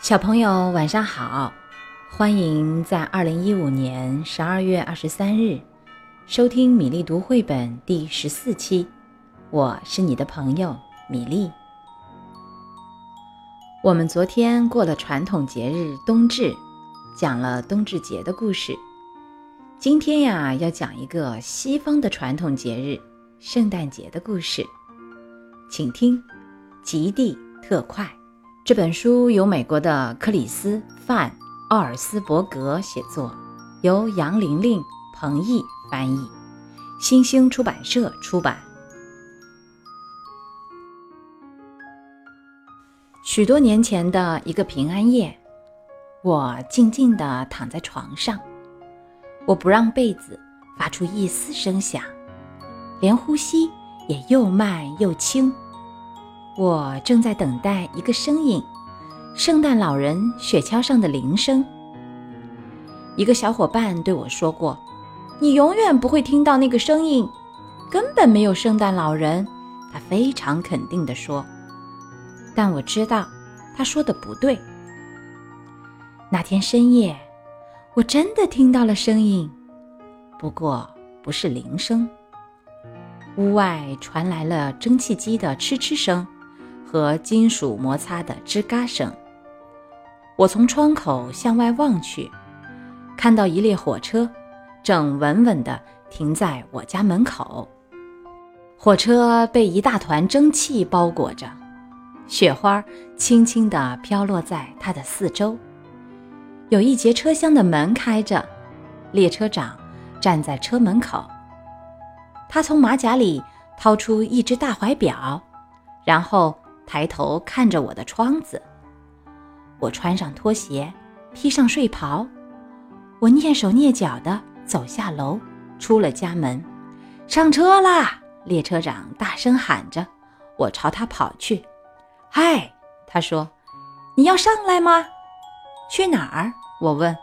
小朋友晚上好，欢迎在二零一五年十二月二十三日收听米粒读绘本第十四期。我是你的朋友米粒。我们昨天过了传统节日冬至，讲了冬至节的故事。今天呀，要讲一个西方的传统节日圣诞节的故事，请听《极地特快》。这本书由美国的克里斯·范·奥尔斯伯格写作，由杨玲玲、彭毅翻译，新兴出版社出版。许多年前的一个平安夜，我静静地躺在床上，我不让被子发出一丝声响，连呼吸也又慢又轻。我正在等待一个声音，圣诞老人雪橇上的铃声。一个小伙伴对我说过：“你永远不会听到那个声音，根本没有圣诞老人。”他非常肯定地说。但我知道，他说的不对。那天深夜，我真的听到了声音，不过不是铃声。屋外传来了蒸汽机的嗤嗤声。和金属摩擦的吱嘎声。我从窗口向外望去，看到一列火车正稳稳地停在我家门口。火车被一大团蒸汽包裹着，雪花轻轻地飘落在它的四周。有一节车厢的门开着，列车长站在车门口。他从马甲里掏出一只大怀表，然后。抬头看着我的窗子，我穿上拖鞋，披上睡袍，我蹑手蹑脚地走下楼，出了家门，上车啦！列车长大声喊着，我朝他跑去。嗨，他说：“你要上来吗？去哪儿？”我问。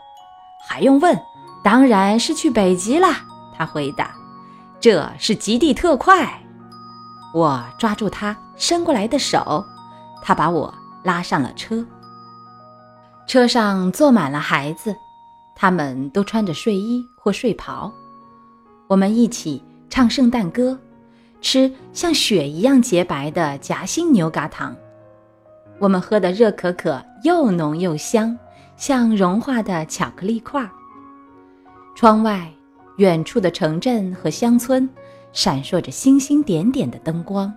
还用问？当然是去北极啦！他回答。这是极地特快。我抓住他伸过来的手，他把我拉上了车。车上坐满了孩子，他们都穿着睡衣或睡袍。我们一起唱圣诞歌，吃像雪一样洁白的夹心牛轧糖。我们喝的热可可又浓又香，像融化的巧克力块。窗外，远处的城镇和乡村。闪烁着星星点点的灯光，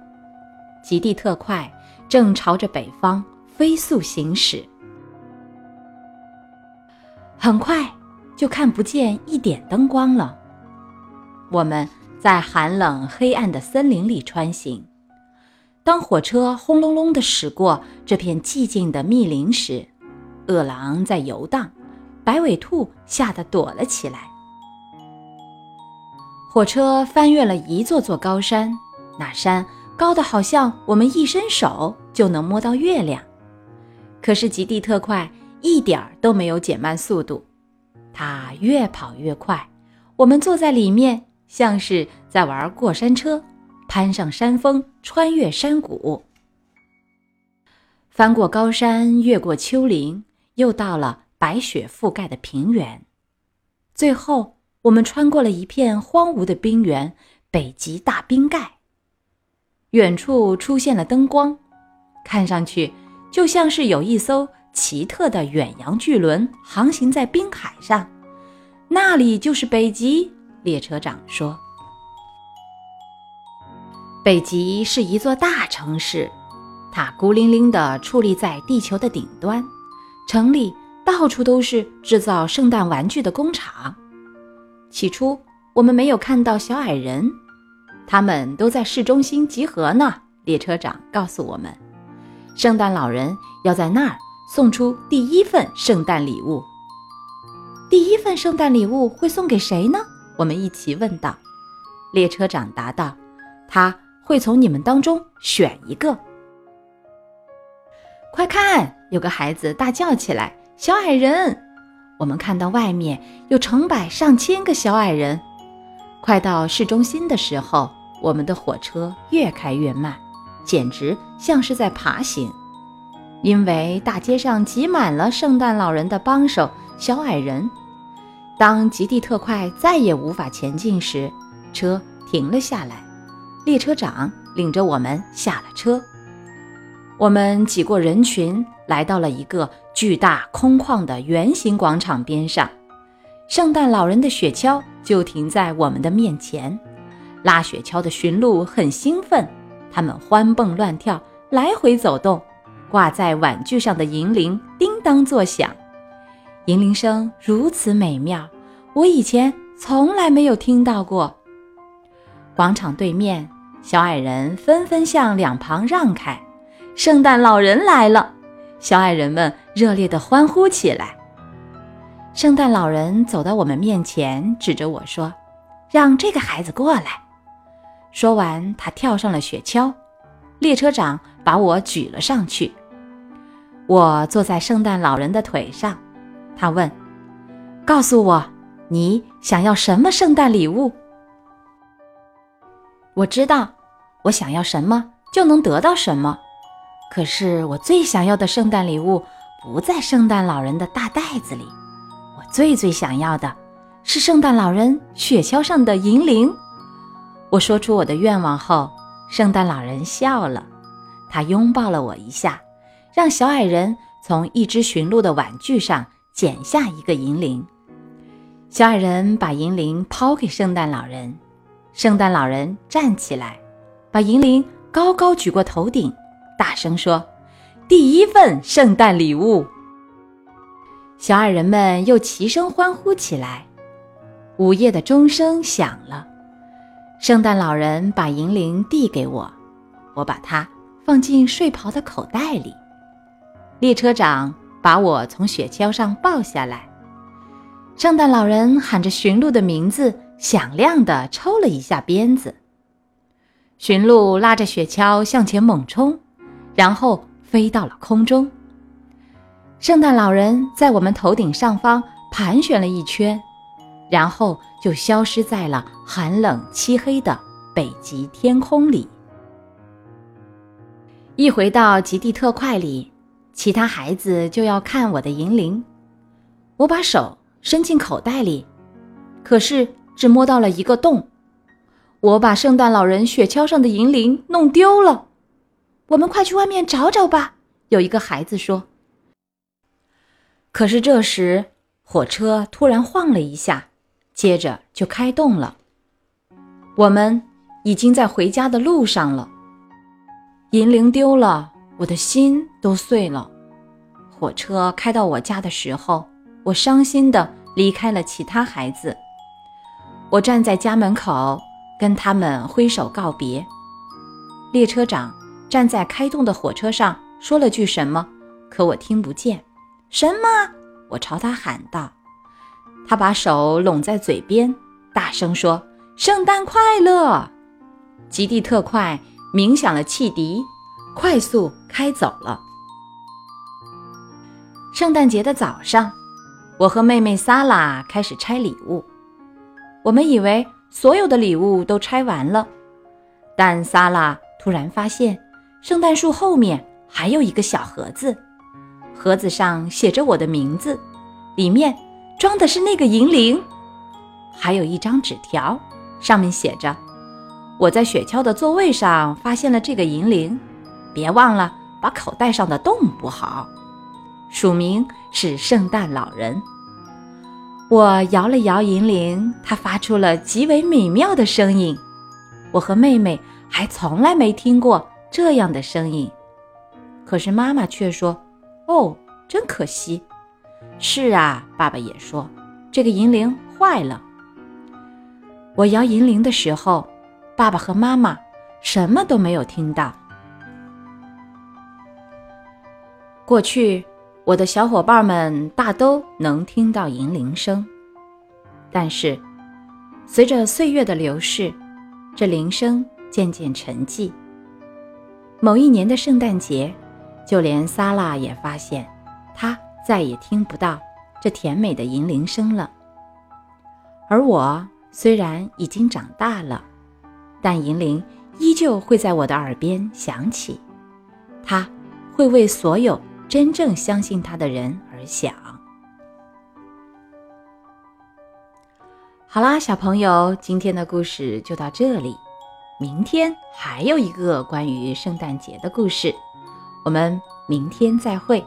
极地特快正朝着北方飞速行驶。很快就看不见一点灯光了。我们在寒冷黑暗的森林里穿行。当火车轰隆隆地驶过这片寂静的密林时，饿狼在游荡，白尾兔吓得躲了起来。火车翻越了一座座高山，那山高的好像我们一伸手就能摸到月亮。可是极地特快一点儿都没有减慢速度，它越跑越快。我们坐在里面，像是在玩过山车，攀上山峰，穿越山谷，翻过高山，越过丘陵，又到了白雪覆盖的平原，最后。我们穿过了一片荒芜的冰原——北极大冰盖。远处出现了灯光，看上去就像是有一艘奇特的远洋巨轮航行在冰海上。那里就是北极，列车长说。北极是一座大城市，它孤零零地矗立在地球的顶端。城里到处都是制造圣诞玩具的工厂。起初，我们没有看到小矮人，他们都在市中心集合呢。列车长告诉我们，圣诞老人要在那儿送出第一份圣诞礼物。第一份圣诞礼物会送给谁呢？我们一起问道。列车长答道：“他会从你们当中选一个。”快看，有个孩子大叫起来：“小矮人！”我们看到外面有成百上千个小矮人。快到市中心的时候，我们的火车越开越慢，简直像是在爬行。因为大街上挤满了圣诞老人的帮手小矮人。当极地特快再也无法前进时，车停了下来，列车长领着我们下了车。我们挤过人群，来到了一个巨大空旷的圆形广场边上。圣诞老人的雪橇就停在我们的面前，拉雪橇的驯鹿很兴奋，它们欢蹦乱跳，来回走动。挂在碗具上的银铃叮当作响，银铃声如此美妙，我以前从来没有听到过。广场对面，小矮人纷纷向两旁让开，圣诞老人来了，小矮人们热烈的欢呼起来。圣诞老人走到我们面前，指着我说：“让这个孩子过来。”说完，他跳上了雪橇，列车长把我举了上去。我坐在圣诞老人的腿上，他问：“告诉我，你想要什么圣诞礼物？”我知道，我想要什么就能得到什么。可是我最想要的圣诞礼物不在圣诞老人的大袋子里。我最最想要的是圣诞老人雪橇上的银铃。我说出我的愿望后，圣诞老人笑了，他拥抱了我一下，让小矮人从一只驯鹿的玩具上剪下一个银铃。小矮人把银铃抛给圣诞老人，圣诞老人站起来，把银铃高高举过头顶，大声说：“第一份圣诞礼物。”小矮人们又齐声欢呼起来。午夜的钟声响了，圣诞老人把银铃递给我，我把它放进睡袍的口袋里。列车长把我从雪橇上抱下来，圣诞老人喊着驯鹿的名字，响亮地抽了一下鞭子。驯鹿拉着雪橇向前猛冲，然后飞到了空中。圣诞老人在我们头顶上方盘旋了一圈，然后就消失在了寒冷漆黑的北极天空里。一回到极地特快里，其他孩子就要看我的银铃。我把手伸进口袋里，可是只摸到了一个洞。我把圣诞老人雪橇上的银铃弄丢了。我们快去外面找找吧！有一个孩子说。可是这时，火车突然晃了一下，接着就开动了。我们已经在回家的路上了。银铃丢了，我的心都碎了。火车开到我家的时候，我伤心地离开了其他孩子。我站在家门口，跟他们挥手告别。列车长站在开动的火车上，说了句什么，可我听不见。什么？我朝他喊道。他把手拢在嘴边，大声说：“圣诞快乐！”极地特快鸣响了汽笛，快速开走了。圣诞节的早上，我和妹妹萨拉开始拆礼物。我们以为所有的礼物都拆完了，但萨拉突然发现，圣诞树后面还有一个小盒子。盒子上写着我的名字，里面装的是那个银铃，还有一张纸条，上面写着：“我在雪橇的座位上发现了这个银铃，别忘了把口袋上的洞补好。”署名是圣诞老人。我摇了摇银铃，它发出了极为美妙的声音，我和妹妹还从来没听过这样的声音。可是妈妈却说。哦，真可惜。是啊，爸爸也说，这个银铃坏了。我摇银铃的时候，爸爸和妈妈什么都没有听到。过去，我的小伙伴们大都能听到银铃声，但是随着岁月的流逝，这铃声渐渐沉寂。某一年的圣诞节。就连萨拉也发现，他再也听不到这甜美的银铃声了。而我虽然已经长大了，但银铃依旧会在我的耳边响起，它会为所有真正相信他的人而响。好啦，小朋友，今天的故事就到这里。明天还有一个关于圣诞节的故事，我们明天再会。